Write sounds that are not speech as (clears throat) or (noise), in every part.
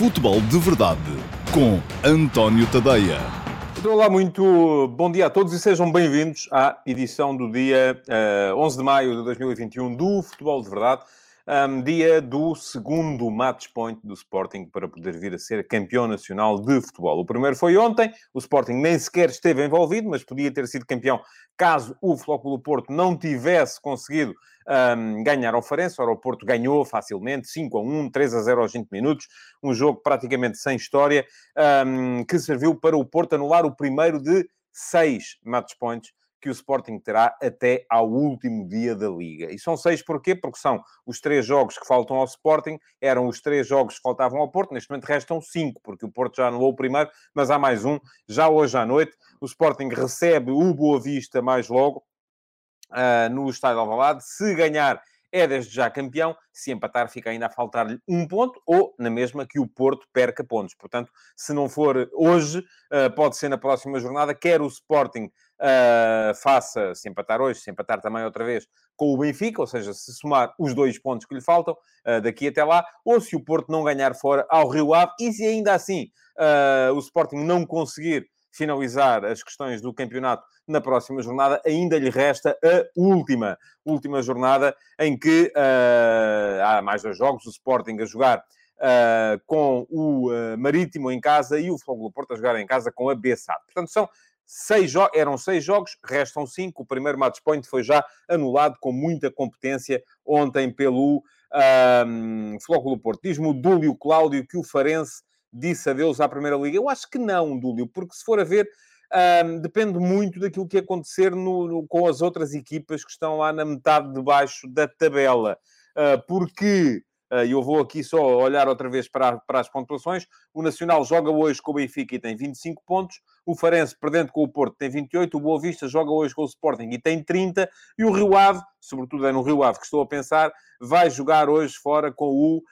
Futebol de Verdade com António Tadeia. Então, olá, muito bom dia a todos e sejam bem-vindos à edição do dia uh, 11 de maio de 2021 do Futebol de Verdade, um, dia do segundo match point do Sporting para poder vir a ser campeão nacional de futebol. O primeiro foi ontem, o Sporting nem sequer esteve envolvido, mas podia ter sido campeão caso o Flóculo Porto não tivesse conseguido um, ganhar ao Farense. Ora, o Porto ganhou facilmente, 5 a 1, 3 a 0 aos 20 minutos. Um jogo praticamente sem história, um, que serviu para o Porto anular o primeiro de seis match points que o Sporting terá até ao último dia da Liga. E são seis porquê? Porque são os três jogos que faltam ao Sporting, eram os três jogos que faltavam ao Porto, neste momento restam cinco, porque o Porto já anulou o primeiro, mas há mais um, já hoje à noite. O Sporting recebe o Boa Vista mais logo, uh, no Estádio Alvalade. Se ganhar, é desde já campeão. Se empatar, fica ainda a faltar-lhe um ponto, ou na mesma que o Porto perca pontos. Portanto, se não for hoje, uh, pode ser na próxima jornada, quer o Sporting uh, faça, se empatar hoje, se empatar também outra vez, com o Benfica, ou seja, se somar os dois pontos que lhe faltam uh, daqui até lá, ou se o Porto não ganhar fora ao Rio Ave, e se ainda assim o Sporting não conseguir finalizar as questões do campeonato na próxima jornada, ainda lhe resta a última, última jornada em que uh, há mais dois jogos, o Sporting a jogar uh, com o uh, Marítimo em casa e o Fogo Porto a jogar em casa com a Bessade. Portanto, são seis eram seis jogos, restam cinco. O primeiro match point foi já anulado com muita competência ontem pelo um, Flóculo Porto. Diz-me o Dúlio Cláudio que o Farense disse adeus à Primeira Liga? Eu acho que não, Dúlio, porque se for a ver, um, depende muito daquilo que acontecer no, no, com as outras equipas que estão lá na metade de baixo da tabela. Uh, porque ah, eu vou aqui só olhar outra vez para, para as pontuações. O Nacional joga hoje com o Benfica e tem 25 pontos. O Farense, perdendo com o Porto, tem 28. O Boa Vista joga hoje com o Sporting e tem 30. E o Rio Ave, sobretudo é no Rio Ave que estou a pensar, vai jogar hoje fora com o uh,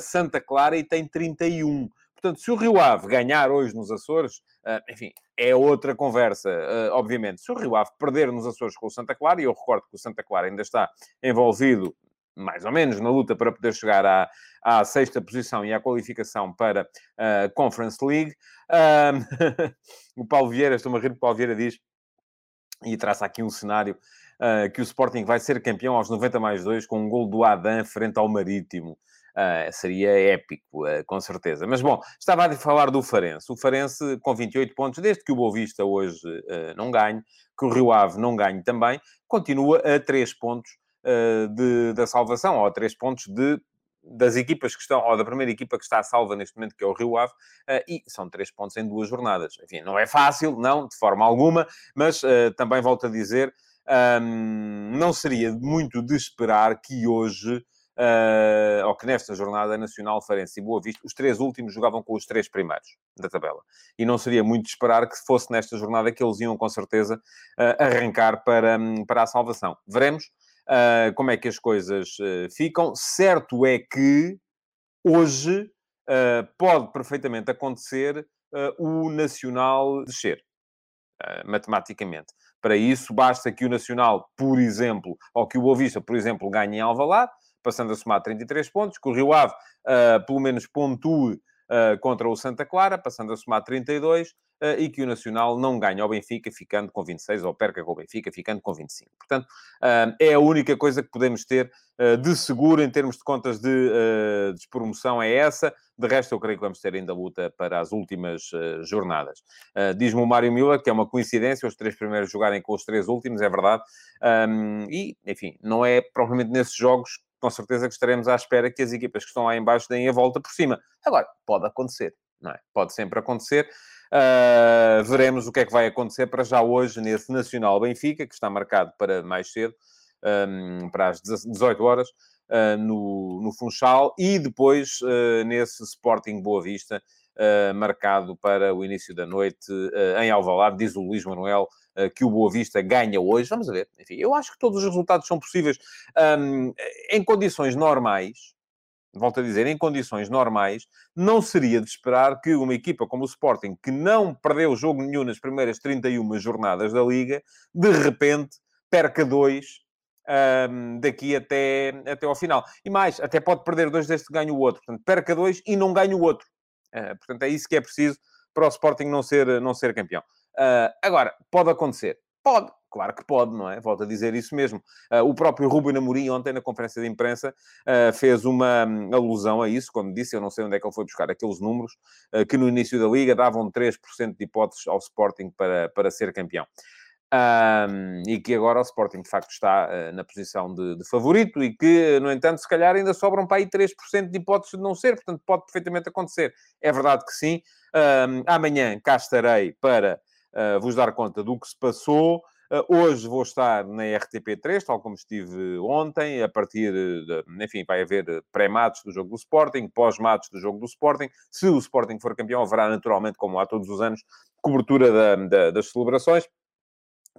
Santa Clara e tem 31. Portanto, se o Rio Ave ganhar hoje nos Açores, uh, enfim, é outra conversa, uh, obviamente. Se o Rio Ave perder nos Açores com o Santa Clara, e eu recordo que o Santa Clara ainda está envolvido mais ou menos na luta para poder chegar à, à sexta posição e à qualificação para a uh, Conference League. (laughs) o Paulo Vieira, estou-me a rir, o Paulo Vieira diz, e traça aqui um cenário, uh, que o Sporting vai ser campeão aos 90 mais 2 com um gol do Adam frente ao Marítimo. Uh, seria épico, uh, com certeza. Mas, bom, estava a falar do Farense. O Farense com 28 pontos, desde que o Boa Vista hoje uh, não ganhe, que o Rio Ave não ganhe também, continua a 3 pontos de, da salvação, ou a 3 pontos de das equipas que estão, ou da primeira equipa que está salva neste momento, que é o Rio Ave, e são três pontos em duas jornadas. Enfim, não é fácil, não, de forma alguma, mas também volto a dizer, um, não seria muito de esperar que hoje, uh, ou que nesta jornada nacional, Farense e Boa Vista, os três últimos jogavam com os três primeiros da tabela. E não seria muito de esperar que fosse nesta jornada que eles iam, com certeza, arrancar para, um, para a salvação. Veremos uh, como é que as coisas uh, ficam. Certo é que hoje uh, pode perfeitamente acontecer o Nacional descer, matematicamente. Para isso, basta que o Nacional, por exemplo, ou que o Boa Vista, por exemplo, ganhe em Alvalade, passando a somar 33 pontos, que o Rio Ave, pelo menos, pontue contra o Santa Clara, passando a somar 32, uh, e que o Nacional não ganha ao Benfica, ficando com 26, ou perca com o Benfica, ficando com 25. Portanto, uh, é a única coisa que podemos ter uh, de seguro em termos de contas de despromoção, é essa. De resto, eu creio que vamos ter ainda luta para as últimas jornadas. Diz-me o Mário Miller que é uma coincidência os três primeiros jogarem com os três últimos, é verdade. Um, e, enfim, não é propriamente nesses jogos com certeza que estaremos à espera que as equipas que estão lá embaixo deem a volta por cima. Agora, pode acontecer, não é? Pode sempre acontecer. Uh, veremos o que é que vai acontecer para já hoje nesse Nacional Benfica, que está marcado para mais cedo, um, para as 18 horas, uh, no, no Funchal, e depois uh, nesse Sporting Boa Vista, marcado para o início da noite em Alvalade, diz o Luís Manuel que o Boa Vista ganha hoje. Vamos ver. Enfim, eu acho que todos os resultados são possíveis um, em condições normais volto a dizer, em condições normais, não seria de esperar que uma equipa como o Sporting, que não perdeu jogo nenhum nas primeiras 31 jornadas da Liga, de repente perca dois um, daqui até, até ao final. E mais, até pode perder dois desde que ganha o outro. Portanto, perca dois e não ganha o outro. Uh, portanto, é isso que é preciso para o Sporting não ser, não ser campeão. Uh, agora, pode acontecer. Pode, claro que pode, não é? Volto a dizer isso mesmo. Uh, o próprio Ruben Amorim, ontem, na conferência de imprensa, uh, fez uma um, alusão a isso, quando disse, eu não sei onde é que ele foi buscar aqueles números, uh, que no início da Liga davam 3% de hipóteses ao Sporting para, para ser campeão. Um, e que agora o Sporting, de facto, está na posição de, de, favorito e que, no entanto, se calhar ainda sobram para aí 3% de hipóteses de não ser, portanto, pode perfeitamente acontecer. É verdade que sim. Um, amanhã cá estarei para uh, vos dar conta do que se passou. Uh, hoje vou estar na RTP3, tal como estive ontem, a partir de, enfim, vai haver pré-matos do jogo do Sporting, pós-matos do jogo do Sporting. Se o Sporting for campeão, haverá naturalmente, como há todos os anos, cobertura da, da, das celebrações.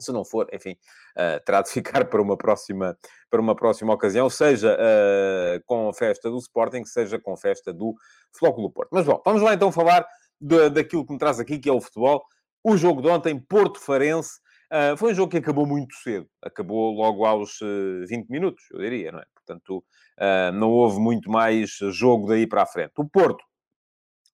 Se não for, enfim, uh, terá de (laughs) ficar para uma próxima, para uma próxima ocasião, seja uh, com a festa do Sporting, seja com a festa do Flóculo Porto. Mas bom, vamos lá então falar de, daquilo que me traz aqui, que é o futebol. O jogo de ontem, Porto Farense, uh, foi um jogo que acabou muito cedo. Acabou logo aos uh, 20 minutos, eu diria, não é? Portanto, não houve muito mais jogo daí para a frente. O Porto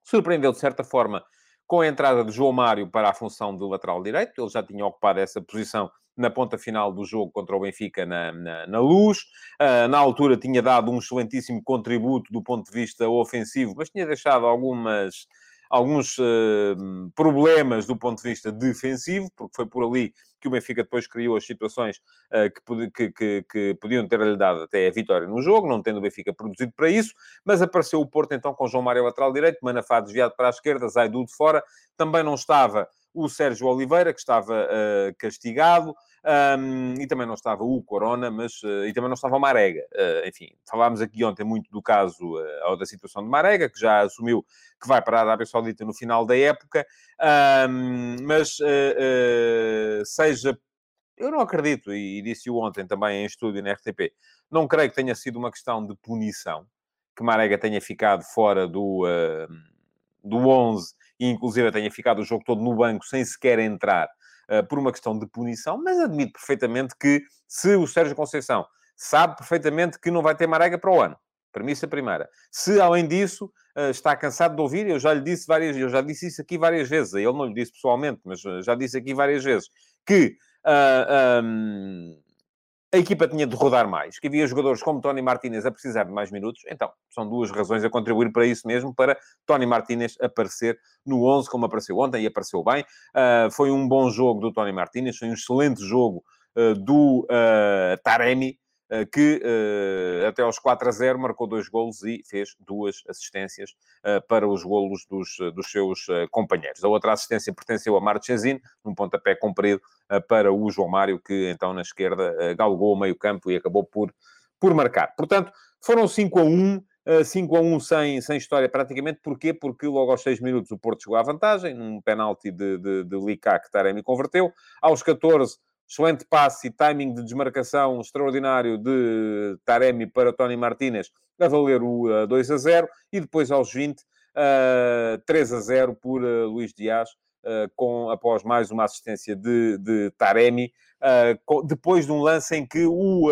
surpreendeu, de certa forma, com a entrada de João Mário para a função de lateral direito. Ele já tinha ocupado essa posição na ponta final do jogo contra o Benfica na, na, na Luz. Uh, na altura tinha dado um excelentíssimo contributo do ponto de vista ofensivo, mas tinha deixado algumas alguns uh, problemas do ponto de vista defensivo, porque foi por ali que o Benfica depois criou as situações uh, que, que, que, podiam ter-lhe dado até a vitória no jogo, não tendo o Benfica produzido para isso, mas apareceu o Porto então com João Mário lateral direito, Manafá desviado para a esquerda, Zaidu de fora, também não estava o Sérgio Oliveira, que estava uh, castigado, um, e também não estava o Corona, mas uh, e também não estava o Marega. Uh, enfim, falámos aqui ontem muito do caso uh, ou da situação de Marega, que já assumiu que vai para a Arábia Saudita no final da época, um, mas seja. Eu não acredito, e, e disse-o ontem também em estúdio na RTP, não creio que tenha sido uma questão de punição, que Marega tenha ficado fora do, do 11 e inclusive tenha ficado o jogo todo no banco sem sequer entrar uh, por uma questão de punição, mas admito perfeitamente que se o Sérgio Conceição sabe perfeitamente que não vai ter Marega para o ano, premissa primeira. Se, além disso, uh, está cansado de ouvir, eu já lhe disse várias eu já disse isso aqui várias vezes, ele não lhe disse pessoalmente, mas já disse aqui várias vezes, que uh, um, a equipa tinha de rodar mais, que havia jogadores como Tony Martinez a precisar de mais minutos, então são duas razões a contribuir para isso mesmo, para Tony Martinez aparecer no 11, como apareceu ontem, e apareceu bem. Uh, foi um bom jogo do Tony Martinez, foi um excelente jogo uh, do uh, Taremi, que eh, até aos 4 a 0 marcou dois golos e fez duas assistências eh, para os golos dos, dos seus companheiros. A outra assistência pertenceu a Marchesino, num pontapé comprido para o João Mário, que então na esquerda galgou o meio campo e acabou por, por marcar. Portanto, foram 5 a 1, 5 a 1 sem, sem história praticamente. Porquê? Porque logo aos 6 minutos o Porto chegou à vantagem, num penalti de, de, de Licá que Taremi converteu. Aos 14 Excelente passe e timing de desmarcação extraordinário de Taremi para Tony Martinez a valer o uh, 2 a 0 e depois aos 20, uh, 3 a 0 por uh, Luís Dias, uh, com, após mais uma assistência de, de Taremi, com, depois de um lance em que o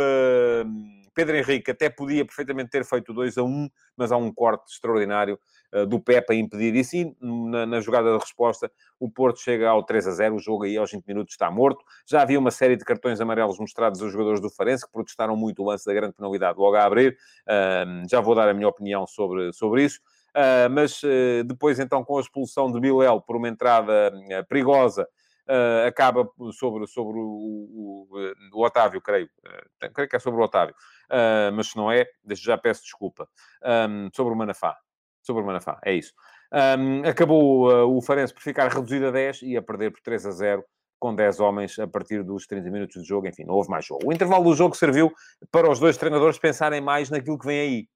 Pedro Henrique até podia perfeitamente ter feito 2 a 1, mas há um corte extraordinário do Pepe a impedir isso. E na, na, jogada de resposta, o Porto chega ao 3 a 0. O jogo aí aos 20 minutos está morto. Já havia uma série de cartões amarelos mostrados aos jogadores do Farense, que protestaram muito o lance da grande penalidade logo a abrir. Uh, já vou dar a minha opinião sobre, sobre isso. Uh, mas uh, depois, então, com a expulsão de Bilel por uma entrada uh, perigosa, uh, acaba sobre, sobre o, o, o Otávio, creio. Uh, creio que é sobre o Otávio. Uh, mas se não é, já peço desculpa. Um, sobre o Manafá. Sobre o Manafá, é isso. Um, acabou o Farense por ficar reduzido a 10 e a perder por 3 a 0 com 10 homens a partir dos 30 minutos de jogo. Enfim, não houve mais jogo. O intervalo do jogo serviu para os dois treinadores pensarem mais naquilo que vem aí.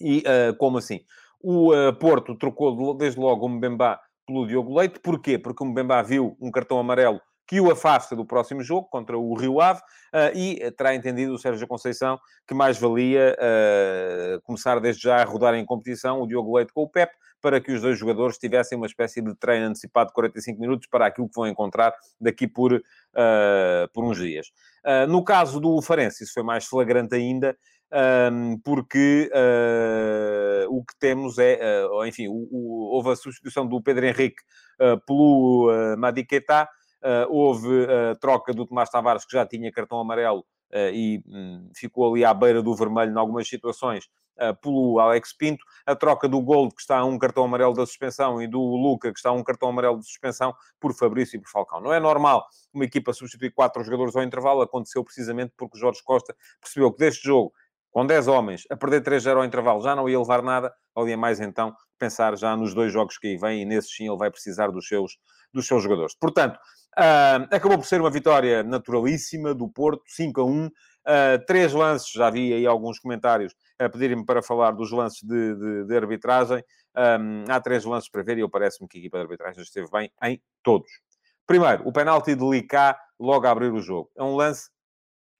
E uh, como assim? O uh, Porto trocou desde logo o Mbemba pelo Diogo Leite. Porquê? Porque o Mbemba viu um cartão amarelo que o afasta do próximo jogo contra o Rio Ave uh, e terá entendido o Sérgio Conceição que mais valia uh, começar desde já a rodar em competição o Diogo Leite com o Pep para que os dois jogadores tivessem uma espécie de treino antecipado de 45 minutos para aquilo que vão encontrar daqui por, uh, por uns dias. no caso do Farense, isso foi mais flagrante ainda, um, porque uh, o que temos é, uh, enfim, o, o, houve a substituição do Pedro Henrique uh, pelo uh, Madiqueta, houve a troca do Tomás Tavares, que já tinha cartão amarelo e um, ficou ali à beira do vermelho em algumas situações, pelo Alex Pinto, a troca do Gold, que está a um cartão amarelo da suspensão, e do Luca, que está a um cartão amarelo de suspensão, por Fabrício e por Falcão. Não é normal uma equipa substituir quatro jogadores ao intervalo, aconteceu precisamente porque Jorge Costa percebeu que deste jogo com 10 homens, a perder 3-0 ao intervalo, já não ia levar nada, valia mais então pensar já nos dois jogos que aí vêm, e nesses sim ele vai precisar dos seus, dos seus jogadores. Portanto, uh, acabou por ser uma vitória naturalíssima do Porto, 5 a 1. Uh, ah, três lances, já vi aí alguns comentários a pedirem-me para falar dos lances de, de, de arbitragem. Um, há três lances para ver e eu parece-me que a equipa de arbitragem esteve bem em todos. Primeiro, o penalti de Licá logo a abrir o jogo. É um lance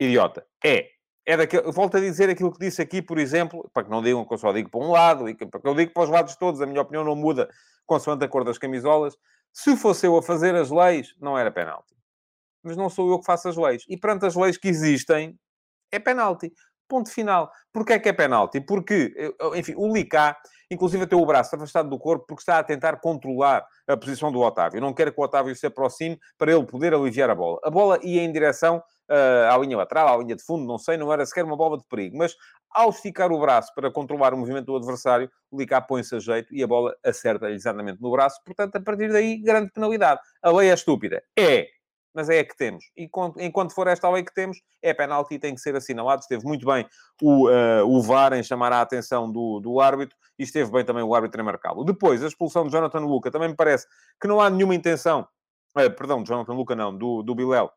idiota. É, é daquele, volto a dizer aquilo que disse aqui, por exemplo, para que não digam que eu só digo para um lado, e que, eu digo para os lados todos, a minha opinião não muda consoante a cor das camisolas. Se fosse eu a fazer as leis, não era penalti. Mas não sou eu que faço as leis. E perante as leis que existem, é penalti. Ponto final. Porquê é que é penalti? Porque, enfim, o Licá, inclusive tem o braço afastado do corpo porque está a tentar controlar a posição do Otávio. Não quer que o Otávio se aproxime para ele poder aliviar a bola. A bola ia em direção uh, à linha lateral, à linha de fundo, não sei, não era sequer uma bola de perigo. Mas ao esticar o braço para controlar o movimento do adversário, o Licá põe-se a jeito e a bola acerta exatamente no braço. Portanto, a partir daí, grande penalidade. A lei é estúpida. É mas é a que temos. E enquanto for esta a lei que temos, é penalti e tem que ser assinalado. Esteve muito bem o, uh, o VAR em chamar a atenção do, do árbitro e esteve bem também o árbitro em marcá-lo. Depois, a expulsão de Jonathan Luca, também me parece que não há nenhuma intenção, uh, perdão, de Jonathan Luca não, do, do Bilel,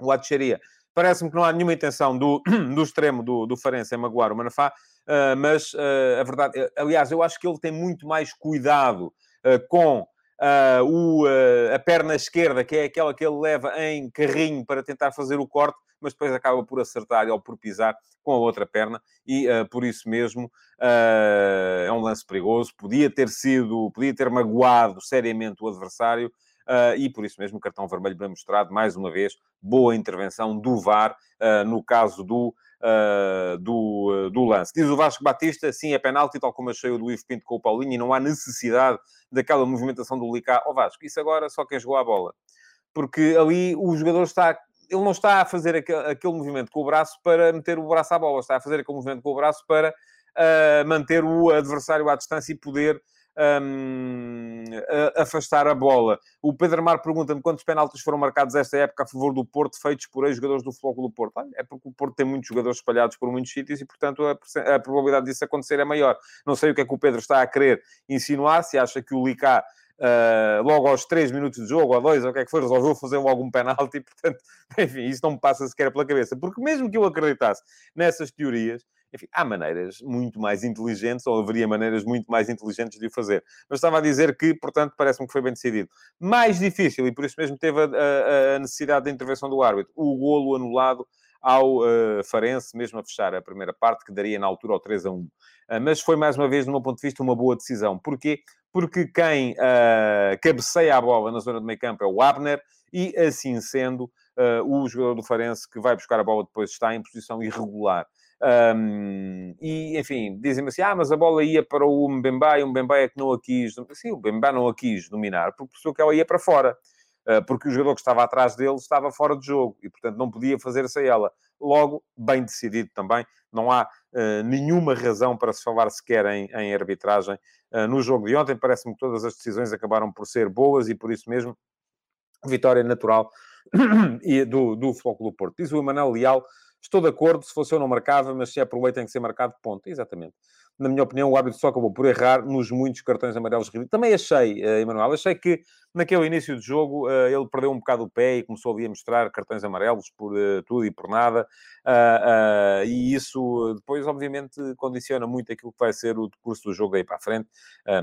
o Atcheria, parece-me que não há nenhuma intenção do, (clears throat) do extremo do, do Farense em magoar o Manafá, uh, mas uh, a verdade, aliás, eu acho que ele tem muito mais cuidado uh, com uh, o, uh, a perna esquerda, que é aquela que ele leva em carrinho para tentar fazer o corte, mas depois acaba por acertar ou por pisar com a outra perna e uh, por isso mesmo é um lance perigoso. Podia ter sido, podia ter magoado seriamente o adversário. Uh, e por isso mesmo o cartão vermelho bem mostrado, mais uma vez, boa intervenção do VAR uh, no caso do, uh, do, do lance. Diz o Vasco Batista, sim, é penalti, tal como achei o do Ivo Pinto com o Paulinho, e não há necessidade daquela movimentação do Licá. Ó oh, Vasco, isso agora só quem jogou a bola. Porque ali o jogador está ele não está a fazer aquele, aquele, movimento com o braço para meter o braço à bola, está a fazer aquele movimento com o braço para uh, manter o adversário à distância e poder um, a, afastar a bola. O Pedro Mar pergunta-me quantos penaltis foram marcados esta época a favor do Porto, feitos por ex-jogadores do Futebol do Porto. É porque o Porto tem muitos jogadores espalhados por muitos sítios e, portanto, a, a, probabilidade disso acontecer é maior. Não sei o que é que o Pedro está a querer insinuar, se acha que o Licá Uh, logo aos 3 minutos de jogo, ou 2, ou o que é que foi, resolveu fazer algum penalti, (laughs) portanto, enfim, isso não me passa sequer pela cabeça. Porque mesmo que eu acreditasse nessas teorias, enfim, há maneiras muito mais inteligentes, ou haveria maneiras muito mais inteligentes de o fazer. Mas estava a dizer que, portanto, parece-me que foi bem decidido. Mais difícil, e por isso mesmo teve a, a, a necessidade da intervenção do árbitro, o golo anulado ao uh, Farense, mesmo a fechar a primeira parte, que daria na altura ao 3 a 1. Uh, mas foi, mais uma vez, do meu ponto de vista, uma boa decisão. Porquê? Porque quem uh, cabeceia a bola na zona do meio campo é o Abner, e assim sendo, o jogador do Farense que vai buscar a bola depois está em posição irregular. Um, e, enfim, dizem-me assim, ah, mas a bola ia para o Mbemba e o Mbemba é que não a quis... Sim, o Mbemba não a quis dominar, porque percebeu que ela ia para fora. Uh, porque o jogador que estava atrás dele estava fora de jogo e, portanto, não podia fazer-se a ela. Logo, bem decidido também, não há uh, nenhuma razão para se falar sequer em, em arbitragem uh, no jogo de ontem. Parece-me que todas as decisões acabaram por ser boas e, por isso mesmo, vitória natural (clears throat) do, do Futebol Clube Porto. Diz o Emanuel Leal, Estou de acordo, se fosse eu não marcava, mas se é por lei tem que ser marcado, ponto. Exatamente. Na minha opinião, o árbitro só acabou por errar nos muitos cartões amarelos Também achei, uh, Emanuel, achei que naquele início de jogo uh, ele perdeu um bocado o pé e começou ali a mostrar cartões amarelos por uh, tudo e por nada. Uh, e isso depois, obviamente, condiciona muito aquilo que vai ser o curso do jogo daí para a frente.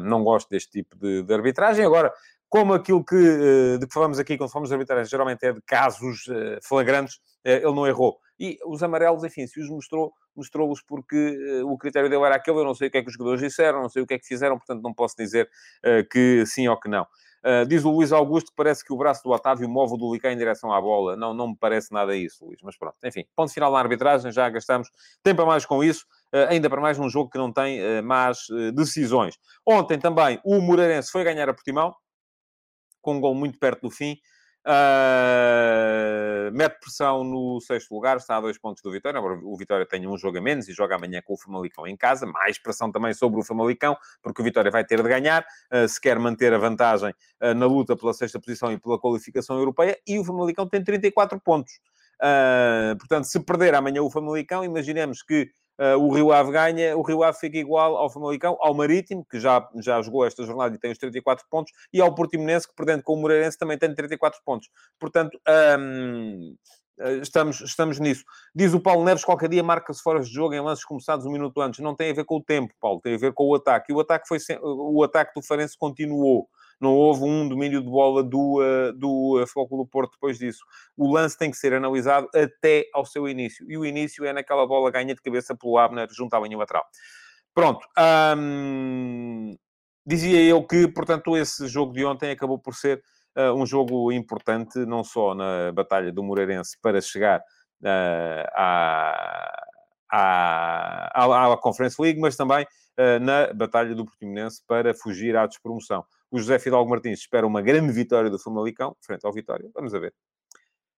não gosto deste tipo de, de arbitragem. Agora, como aquilo que, de que falamos aqui quando falamos de arbitragem, geralmente é de casos flagrantes, ele não errou. E os amarelos, enfim, se os mostrou, mostrou-os porque o critério dele era aquele, eu não sei o que é que os jogadores disseram, não sei o que é que fizeram, portanto não posso dizer que sim ou que não. Uh, diz o Luís Augusto que parece que o braço do Otávio move o do Licá em direção à bola. Não, não me parece nada isso, Luís. Mas pronto, enfim. Ponto final na arbitragem, já gastamos tempo a mais com isso. Uh, ainda para mais num jogo que não tem uh, más decisões. Ontem também o Moreirense foi ganhar a Portimão, com um gol muito perto do fim. Uh, mete pressão no sexto lugar, está a dois pontos do Vitória. Agora o Vitória tem um jogo a menos e joga amanhã com o Famalicão em casa. Mais pressão também sobre o Famalicão, porque o Vitória vai ter de ganhar uh, se quer manter a vantagem uh, na luta pela sexta posição e pela qualificação europeia. E o Famalicão tem 34 pontos. portanto, se perder amanhã o Famalicão, imaginemos que Uh, o Rio Ave ganha, o Rio Ave fica igual ao Famalicão, ao Marítimo, que já, já jogou esta jornada e tem os 34 pontos, e ao Portimonense, que perdendo com o Moreirense também tem 34 pontos. Portanto, um, estamos, estamos nisso. Diz o Paulo Neves, qualquer dia marca-se fora de jogo em lances começados um minuto antes. Não tem a ver com o tempo, Paulo, tem a ver com o ataque. E o ataque, foi o ataque do Farense continuou não houve um domínio de bola do, uh, do uh, do Porto depois disso. O lance tem que ser analisado até ao seu início. E o início é naquela bola ganha de cabeça pelo Abner junto à linha lateral. Pronto. Dizia eu que, portanto, esse jogo de ontem acabou por ser um jogo importante, não só na batalha do Moreirense para chegar uh, à, à, à, à Conference League, mas também uh, na batalha do Portimonense para fugir à despromoção. O José Fidalgo Martins espera uma grande vitória do Famalicão, frente ao Vitória. Vamos a ver.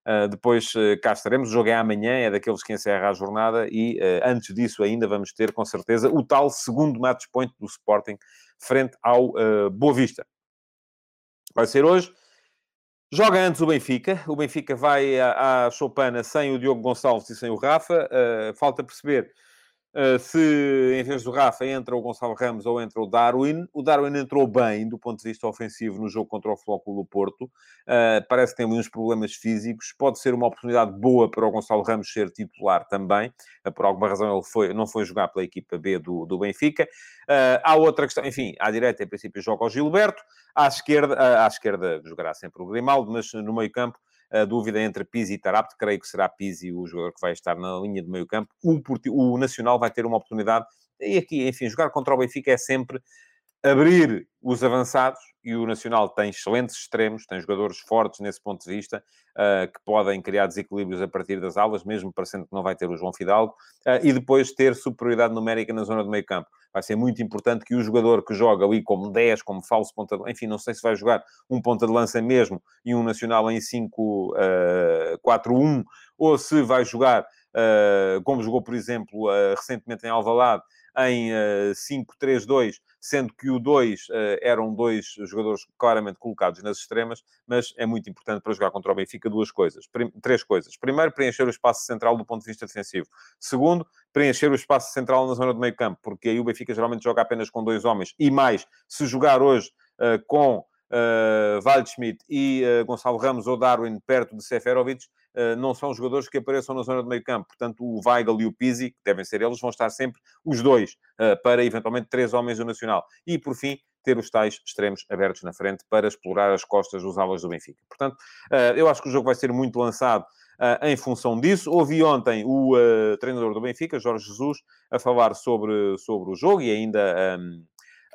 Uh, depois uh, cá estaremos. O jogo é amanhã, é daqueles que encerra a jornada e uh, antes disso ainda vamos ter, com certeza, o tal segundo match point do Sporting frente ao Boa Vista. Vai ser hoje. Joga antes o Benfica. O Benfica vai à, à Chopana sem o Diogo Gonçalves e sem o Rafa. falta perceber Uh, se em vez do Rafa entra o Gonçalo Ramos ou entra o Darwin, o Darwin entrou bem do ponto de vista ofensivo no jogo contra o Flóculo Porto. Uh, parece que tem uns problemas físicos. Pode ser uma oportunidade boa para o Gonçalo Ramos ser titular também. Uh, por alguma razão ele foi, não foi jogar pela equipa B do, do Benfica. há outra questão, enfim, à direita em princípio joga o Gilberto, à esquerda, à esquerda jogará sempre o Grimaldo, mas no meio campo a dúvida entre Pizzi e Tarapte, creio que será Pizzi o jogador que vai estar na linha de meio campo. O, o Nacional vai ter uma oportunidade, e aqui, enfim, jogar contra o Benfica é sempre abrir os avançados, e o Nacional tem excelentes extremos, tem jogadores fortes nesse ponto de vista, uh, que podem criar desequilíbrios a partir das aulas, mesmo parecendo que não vai ter o João Fidalgo, uh, e depois ter superioridade numérica na zona de meio campo. Vai ser muito importante que o jogador que joga ali como 10, como falso ponta de enfim, não sei se vai jogar um ponta de lança mesmo e um Nacional em 5-4-1, uh, ou se vai jogar, como jogou, por exemplo, recentemente em Alvalade, em 5-3-2, sendo que o 2 uh, eh, eram dois jogadores claramente colocados nas extremas, mas é muito importante para jogar contra o Benfica duas coisas. Três coisas. Primeiro, preencher o espaço central do ponto de vista defensivo. Segundo, preencher o espaço central na zona do meio campo, porque aí o Benfica geralmente joga apenas com dois homens. E mais, se jogar hoje uh, com uh, Waldschmidt e uh, Gonçalo Ramos ou Darwin perto de Seferovic, uh, não são jogadores que apareçam na zona do meio campo. Portanto, o Weigl e o Pizzi, que devem ser eles, vão estar sempre os dois, para eventualmente três homens do Nacional. E, por fim, ter os tais extremos abertos na frente para explorar as costas dos alas do Benfica. Portanto, eu acho que o jogo vai ser muito lançado em função disso. Ouvi ontem o treinador do Benfica, Jorge Jesus, a falar sobre, sobre o jogo e ainda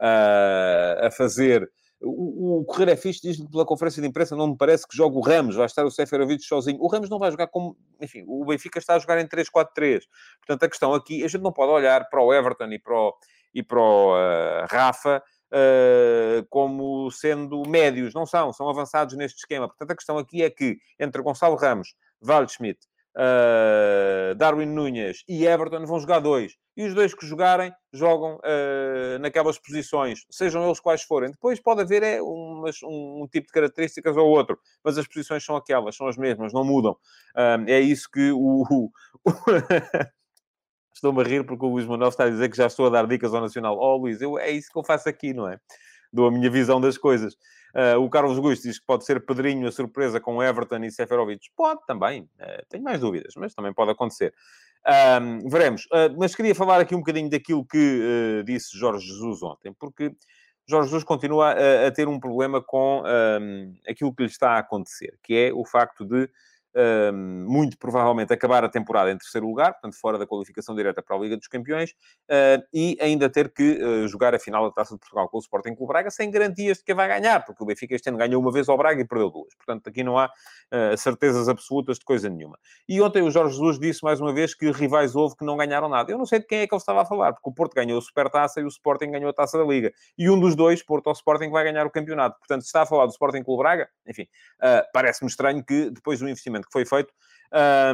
uh, a fazer o, o Correio é fixe, diz pela conferência de imprensa, não me parece que jogue o Ramos, vai estar o Seferovic sozinho. O Ramos não vai jogar como... Enfim, o Benfica está a jogar em 3-4-3. Portanto, a questão aqui, a gente não pode olhar para o Everton e para o, e para o uh, Rafa uh, como sendo médios. Não são, são avançados neste esquema. Portanto, a questão aqui é que entre Gonçalo Ramos, Waldschmidt, uh, Darwin Nunes e Everton vão jogar dois. E os dois que jogarem, jogam uh, naquelas posições, sejam eles quais forem. Depois pode haver é, um, um, tipo de características ou outro, mas as posições são aquelas, são as mesmas, não mudam. Uh, é isso que o... o... (laughs) Estou-me a rir porque o Luís Manuel está a dizer que já estou a dar dicas ao Nacional. Oh, Luís, eu, é isso que eu faço aqui, não é? Dou a minha visão das coisas. Uh, o Carlos Gusto diz que pode ser Pedrinho a surpresa com Everton e Seferovic. Pode também, uh, tenho mais dúvidas, mas também pode acontecer. veremos. Uh, mas queria falar aqui um bocadinho daquilo que disse Jorge Jesus ontem, porque Jorge Jesus continua a, a ter um problema com aquilo que lhe está a acontecer, que é o facto de muito provavelmente acabar a temporada em terceiro lugar, portanto, fora da qualificação direta para a Liga dos Campeões, uh, e ainda ter que uh, jogar a final da Taça de Portugal com o Sporting Clube Braga, sem garantias de que vai ganhar, porque o Benfica este ano ganhou uma vez ao Braga e perdeu duas. Portanto, aqui não há uh, certezas absolutas de coisa nenhuma. E ontem o Jorge Jesus disse mais uma vez que rivais houve que não ganharam nada. Eu não sei de quem é que ele estava a falar, porque o Porto ganhou a Supertaça e o Sporting ganhou a Taça da Liga. E um dos dois, Porto ou Sporting, vai ganhar o campeonato. Portanto, se está a falar do Sporting Clube Braga, enfim, parece-me estranho que depois do investimento que foi feito,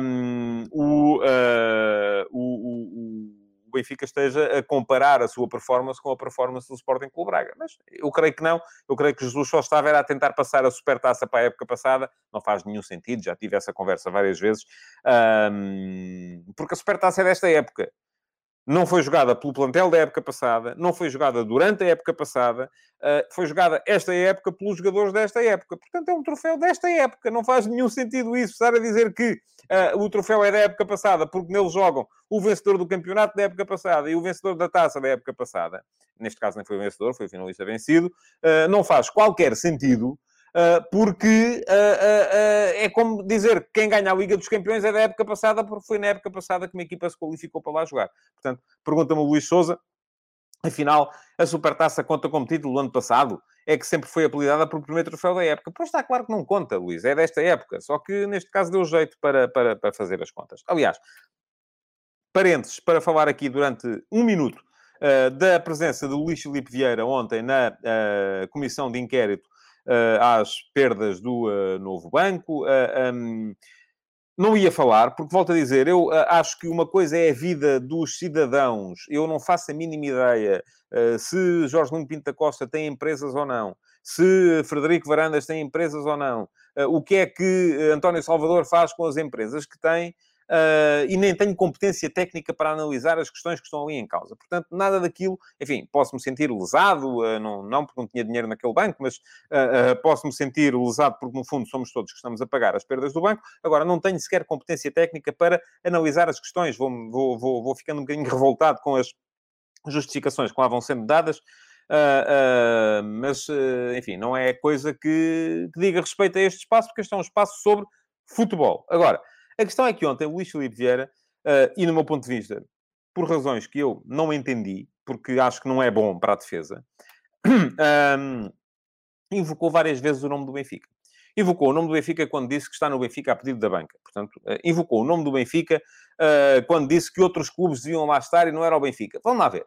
um, o, uh, o, o, Benfica esteja a comparar a sua performance com a performance do Sporting Clube Braga. Mas eu creio que não. Eu creio que Jesus só estava a tentar passar a supertaça para a época passada. Não faz nenhum sentido. Já tive essa conversa várias vezes. Um, porque a supertaça é desta época não foi jogada pelo plantel da época passada, não foi jogada durante a época passada, uh, foi jogada esta época pelos jogadores desta época. Portanto, é um troféu desta época. Não faz nenhum sentido isso. Estar a dizer que uh, o troféu é da época passada porque nele jogam o vencedor do campeonato da época passada e o vencedor da taça da época passada. Neste caso, nem foi o vencedor, foi o finalista vencido. Uh, não faz qualquer sentido porque ah, ah, é como dizer que quem ganha a Liga dos Campeões é da época passada, porque foi na época passada que uma equipa se qualificou para lá jogar. Portanto, pergunta-me o Luís Souza, afinal, a Supertaça conta como título do ano passado? É que sempre foi apelidada por primeiro troféu da época. Pois está claro que não conta, Luís, é desta época. Só que neste caso deu jeito para, para, para fazer as contas. Aliás, parênteses, para falar aqui durante um minuto uh, da presença de Luís Filipe Vieira ontem na uh, comissão de inquérito às perdas do uh, novo banco. Uh, um, não ia falar, porque volto a dizer, eu acho que uma coisa é a vida dos cidadãos. Eu não faço a mínima ideia se Jorge Nuno Pinto da Costa tem empresas ou não, se Frederico Varandas tem empresas ou não, o que é que António Salvador faz com as empresas que tem uh, e nem tenho competência técnica para analisar as questões que estão ali em causa. Portanto, nada daquilo, enfim, posso-me sentir lesado, uh, não, não porque não tinha dinheiro naquele banco, mas uh, posso-me sentir lesado porque, no fundo, somos todos que estamos a pagar as perdas do banco. Agora, não tenho sequer competência técnica para analisar as questões, vou, vou, vou, vou ficando um bocadinho (laughs) revoltado com as justificações que lá vão sendo dadas. Uh, uh, mas, uh, enfim, não é coisa que, que, diga respeito a este espaço, porque este é um espaço sobre futebol. Agora, a questão é que ontem o Luís Filipe Vieira, uh, e no meu ponto de vista, por razões que eu não entendi, porque acho que não é bom para a defesa, (clears throat) um, invocou várias vezes o nome do Benfica. Invocou o nome do Benfica quando disse que está no Benfica a pedido da banca. Portanto, uh, invocou o nome do Benfica uh, quando disse que outros clubes deviam lá estar e não era o Benfica. Vamos lá ver.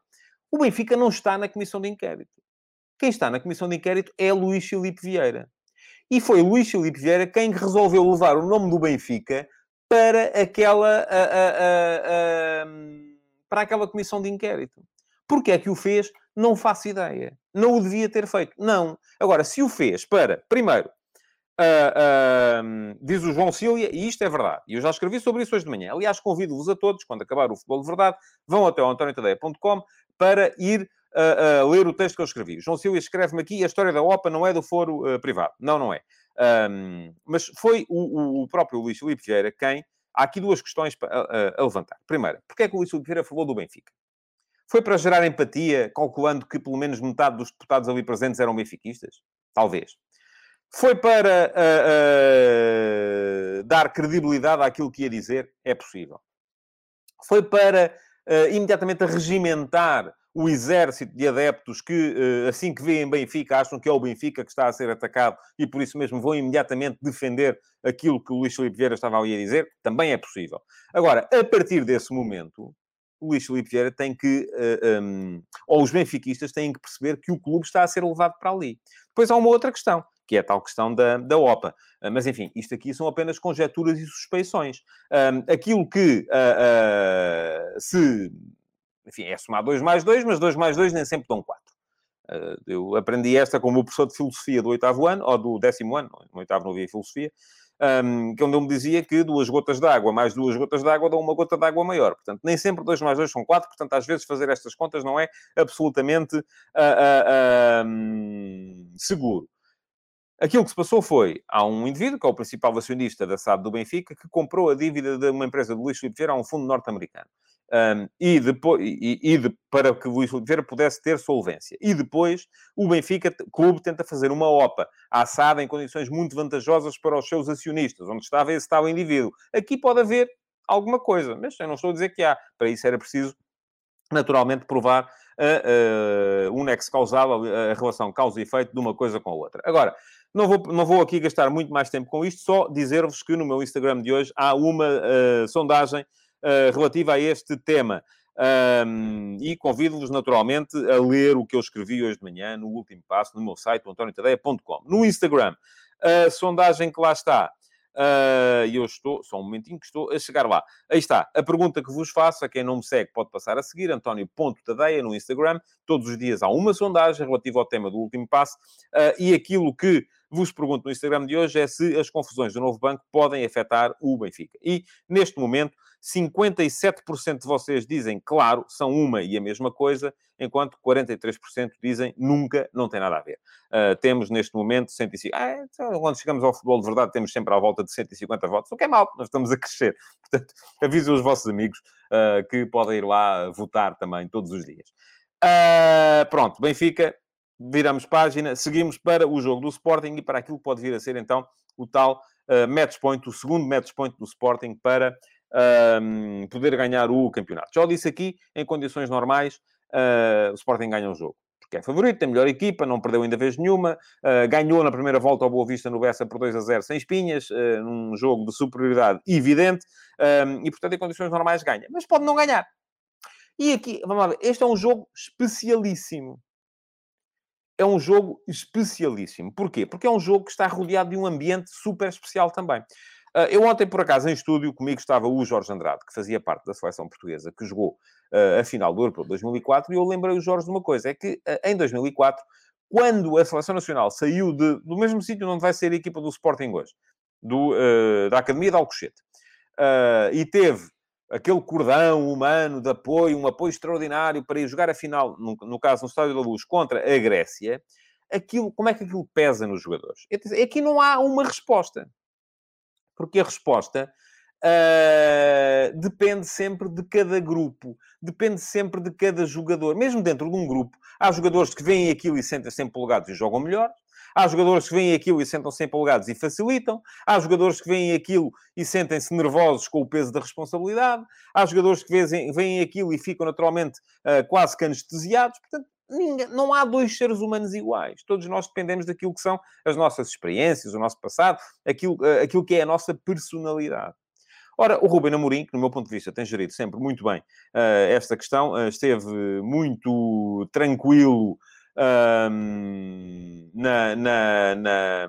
O Benfica não está na comissão de inquérito. Quem está na comissão de inquérito é Luís Filipe Vieira. E foi Luís Filipe Vieira quem resolveu levar o nome do Benfica para aquela, a, a, a, para aquela comissão de inquérito. Porquê é que o fez? Não faço ideia. Não o devia ter feito. Não. Agora, se o fez para, primeiro, Uh, uh, diz o João Cília, e isto é verdade, e eu já escrevi sobre isso hoje de manhã. Aliás, convido-vos a todos, quando acabar o futebol de verdade, vão até ao antoniotadeia.com para ir uh, ler o texto que eu escrevi. O João Cília escreve-me aqui: a história da OPA não é do foro privado. Não, não é. Um, mas foi o, o, próprio Luís Filipe Vieira quem... Há aqui duas questões a, a, a levantar. Primeiro, porquê é que o Luís Filipe Vieira falou do Benfica? Foi para gerar empatia, calculando que pelo menos metade dos deputados ali presentes eram benfiquistas? Talvez. Foi para uh, uh, dar credibilidade àquilo que ia dizer? É possível. Foi para uh, imediatamente regimentar o exército de adeptos que, eh, assim que veem Benfica, acham que é o Benfica que está a ser atacado e por isso mesmo vão imediatamente defender aquilo que o Luís Filipe Vieira estava ali a dizer, também é possível. Agora, a partir desse momento, o Luís Filipe Vieira tem que, uh, um, ou os benfiquistas têm que perceber que o clube está a ser levado para ali. Depois há uma outra questão, que é a tal questão da, da OPA. Uh, mas, enfim, isto aqui são apenas conjecturas e suspeições. Um, aquilo que uh, se enfim, é somar 2 mais 2, mas 2 mais 2 nem sempre dão 4. Uh, eu aprendi esta como professor de filosofia do oitavo ano, ou do décimo ano, no oitavo não havia filosofia, um, que é onde ele me dizia que duas gotas de água mais duas gotas de água dão uma gota de água maior. Portanto, nem sempre 2 mais 2 são 4, portanto, às vezes fazer estas contas não é absolutamente uh, uh, seguro. Aquilo que se passou foi, há um indivíduo, que é o principal acionista da SAD do Benfica, que comprou a dívida de uma empresa de Luís Filipe Vieira a um fundo norte-americano. Um, e, depois, e, e de, para que Luís Filipe Vieira pudesse ter solvência. E depois o Benfica Clube tenta fazer uma OPA à SAD em condições muito vantajosas para os seus acionistas, onde estava esse tal indivíduo. Aqui pode haver alguma coisa, mas eu não estou a dizer que há. Para isso era preciso, naturalmente, provar uh, um nexo causal, a relação causa e efeito de uma coisa com a outra. Agora, não vou, não vou aqui gastar muito mais tempo com isto, só dizer-vos que no meu Instagram de hoje há uma uh, sondagem uh, relativa a este tema. Um, e convido-vos naturalmente a ler o que eu escrevi hoje de manhã no último passo no meu site, antoniotadeia.com. No Instagram, a sondagem que lá está e uh, eu estou, só um momentinho que estou a chegar lá. Aí está, a pergunta que vos faço, a quem não me segue pode passar a seguir, António.tadeia no Instagram. Todos os dias há uma sondagem relativa ao tema do último passo. Uh, e aquilo que vos pergunto no Instagram de hoje é se as confusões do novo banco podem afetar o Benfica. E, neste momento, 57% de vocês dizem, claro, são uma e a mesma coisa, enquanto 43% dizem nunca, não tem nada a ver. Uh, temos, neste momento, 150... Ah, então, quando chegamos ao futebol de verdade, temos sempre à volta de 150 votos, o que é mau, nós estamos a crescer. (laughs) Portanto, avisem os vossos amigos uh, que podem ir lá votar também, todos os dias. Uh, pronto, Benfica viramos página, seguimos para o jogo do Sporting e para aquilo que pode vir a ser então o tal uh, match point, o segundo match point do Sporting para uh, poder ganhar o campeonato. Já o disse aqui, em condições normais, uh, o Sporting ganha o jogo. Porque é favorito, tem melhor equipa, não perdeu ainda vez nenhuma, uh, ganhou na primeira volta ao Boa Vista no Bessa por 2 a 0 sem espinhas, num jogo de superioridade evidente, e portanto em condições normais ganha. Mas pode não ganhar. E aqui, vamos lá ver, este é um jogo especialíssimo é um jogo especialíssimo. Porquê? Porque é um jogo que está rodeado de um ambiente super especial também. Ah, eu ontem, por acaso, em estúdio, comigo estava o Jorge Andrade, que fazia parte da seleção portuguesa, que jogou uh, a final do Europeu 2004, e eu lembrei o Jorge de uma coisa, é que uh, em 2004, quando a seleção nacional saiu de, do mesmo sítio onde vai ser a equipa do Sporting hoje, do, da Academia de Alcochete, e teve aquele cordão humano de apoio, um apoio extraordinário para ir jogar a final, no, no caso no Estádio da Luz, contra a Grécia, aquilo, como é que aquilo pesa nos jogadores? Aqui não há uma resposta. Porque a resposta uh, depende sempre de cada grupo, depende sempre de cada jogador. Mesmo dentro de um grupo, há jogadores que veem aquilo e sentem-se empolgados e jogam melhor. Há jogadores que veem aquilo e sentam-se empolgados e facilitam. Há jogadores que veem aquilo e sentem-se nervosos com o peso da responsabilidade. Há jogadores que veem aquilo e ficam naturalmente uh, quase que anestesiados. Portanto, ninguém, não há dois seres humanos iguais. Todos nós dependemos daquilo que são as nossas experiências, o nosso passado, aquilo, uh, aquilo que é a nossa personalidade. Ora, o Ruben Amorim, que no meu ponto de vista tem gerido sempre muito bem uh, esta questão, uh, esteve muito tranquilo na, na, na,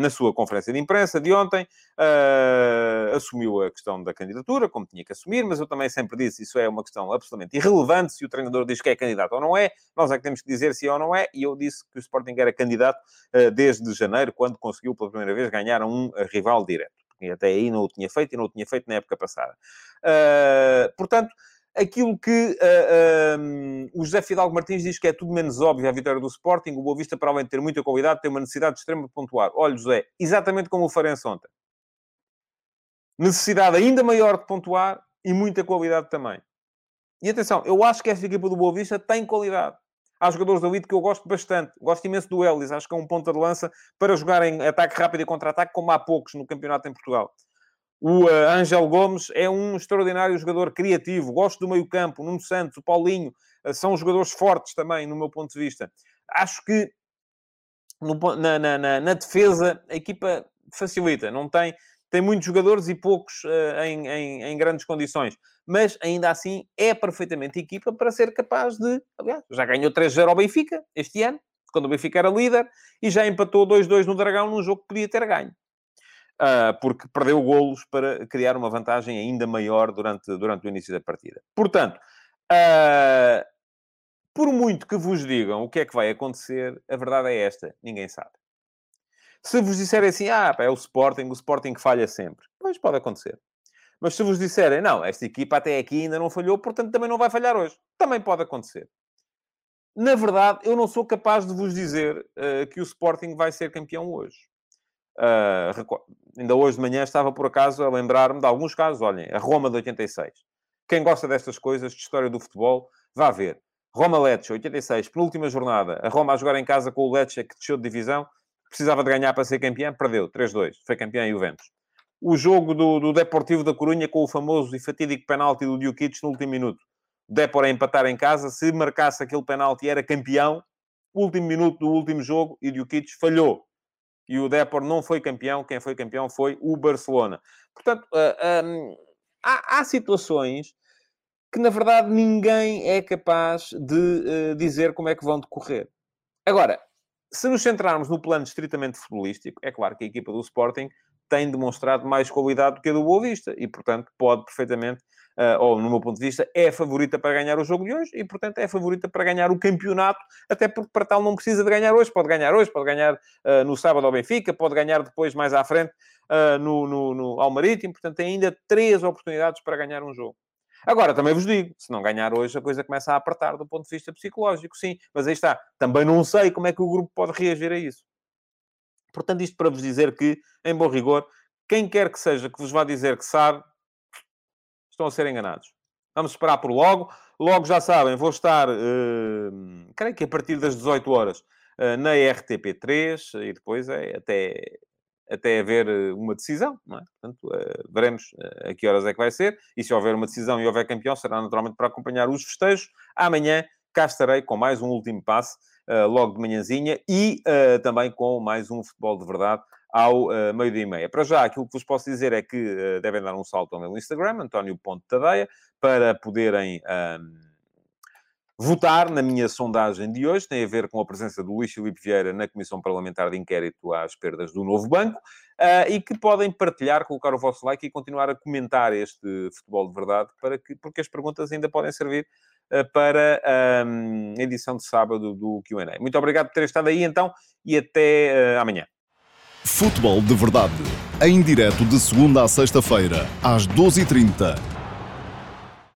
na, sua conferência de imprensa de ontem, uh, assumiu a questão da candidatura, como tinha que assumir, mas eu também sempre disse isso é uma questão absolutamente irrelevante. Se o treinador diz que é candidato ou não é, nós é que temos que dizer se é ou não é, e eu disse que o Sporting era candidato uh, desde janeiro, quando conseguiu pela primeira vez ganhar um uh, rival direto. E até aí não o tinha feito e não o tinha feito na época passada. portanto, aquilo que uh, ah, um, o José Fidalgo Martins diz que é tudo menos óbvio a vitória do Sporting, o Boa Vista, para além de ter muita qualidade, tem uma necessidade extrema de pontuar. Olha, José, exatamente como o Farense ontem. Necessidade ainda maior de pontuar e muita qualidade também. E atenção, eu acho que esta equipa do Boa Vista tem qualidade. Há jogadores da elite que eu gosto bastante. Gosto imenso do Ellis. Acho que é um ponta de lança para jogar em ataque rápido e contra-ataque, como há poucos no campeonato em Portugal. O uh, Gomes é um extraordinário jogador criativo. Gosto do meio-campo. Nuno Santos, o Paulinho, uh, são jogadores fortes também, no meu ponto de vista. Acho que no, na, na, na, defesa a equipa facilita. Não tem, tem muitos jogadores e poucos uh, em, em, em, grandes condições. Mas ainda assim é perfeitamente equipa para ser capaz de. Aliás, já ganhou 3-0 ao Benfica este ano, quando o Benfica era líder, e já empatou 2-2 no Dragão num jogo que podia ter ganho porque perdeu golos para criar uma vantagem ainda maior durante, durante o início da partida. Portanto, uh, por muito que vos digam o que é que vai acontecer, a verdade é esta: ninguém sabe. Se vos disserem assim, ah, é o Sporting, o Sporting falha sempre, pois pode acontecer. Mas se vos disserem, não, esta equipa até aqui ainda não falhou, portanto também não vai falhar hoje, também pode acontecer. na verdade, eu não sou capaz de vos dizer uh, que o Sporting vai ser campeão hoje. Uh, ainda hoje de manhã estava, por acaso, a lembrar-me de alguns casos. Olhem, a Roma de 86. Quem gosta destas coisas, de história do futebol, vá ver. Roma-Lecce, 86, penúltima jornada. A Roma a jogar em casa com o Lecce, que desceu de divisão. Precisava de ganhar para ser campeão, perdeu. 3-2. Foi campeão em Juventus. O jogo do, do Deportivo da Corunha com o famoso e fatídico penalti do Djukic no último minuto. O a empatar em casa. Se marcasse aquele penalti, era campeão. Último minuto do último jogo e Djukic falhou. E o Depor não foi campeão. Quem foi campeão foi o Barcelona. Portanto, uh, um, há, há situações que na verdade ninguém é capaz de uh, dizer como é que vão decorrer. Agora, se nos centrarmos no plano estritamente futebolístico, é claro que a equipa do Sporting tem demonstrado mais qualidade do que a do Boa Vista e, portanto, pode perfeitamente, uh, ou no meu ponto de vista, é favorita para ganhar o jogo de hoje e, portanto, é favorita para ganhar o campeonato, até porque para tal não precisa de ganhar hoje, pode ganhar hoje, pode ganhar uh, no sábado ao Benfica, pode ganhar depois mais à frente uh, no, no, no, ao Marítimo, portanto, tem ainda três oportunidades para ganhar um jogo. Agora, também vos digo, se não ganhar hoje, a coisa começa a apertar do ponto de vista psicológico, sim. Mas aí está. Também não sei como é que o grupo pode reagir a isso. Portanto, isto para vos dizer que, em bom rigor, quem quer que seja que vos vá dizer que sabe, estão a ser enganados. Vamos esperar por logo. Logo já sabem, vou estar, uh, creio que a partir das 18 horas, uh, na RTP3 e depois é até até haver eh, uma decisão, é? Portanto, uh, veremos a que horas é que vai ser, e se houver uma decisão e houver campeão, será naturalmente para acompanhar os festejos. Amanhã cá estarei com mais um último passe, uh, logo de manhãzinha, e também com mais um futebol de verdade ao meio-dia e meia. Para já, aquilo que vos posso dizer é que devem dar um salto ao meu Instagram, António.tadeia, para poderem... Um, votar na minha sondagem de hoje, tem a ver com a presença do Luís Filipe Vieira na Comissão Parlamentar de Inquérito às perdas do Novo Banco, uh, e que podem partilhar, colocar o vosso like e continuar a comentar este futebol de verdade, para que, porque as perguntas ainda podem servir uh, para um, a edição de sábado do Q&A. Muito obrigado por terem estado aí, então, e até uh, amanhã. Futebol de verdade, em direto de segunda a sexta-feira, às 12h30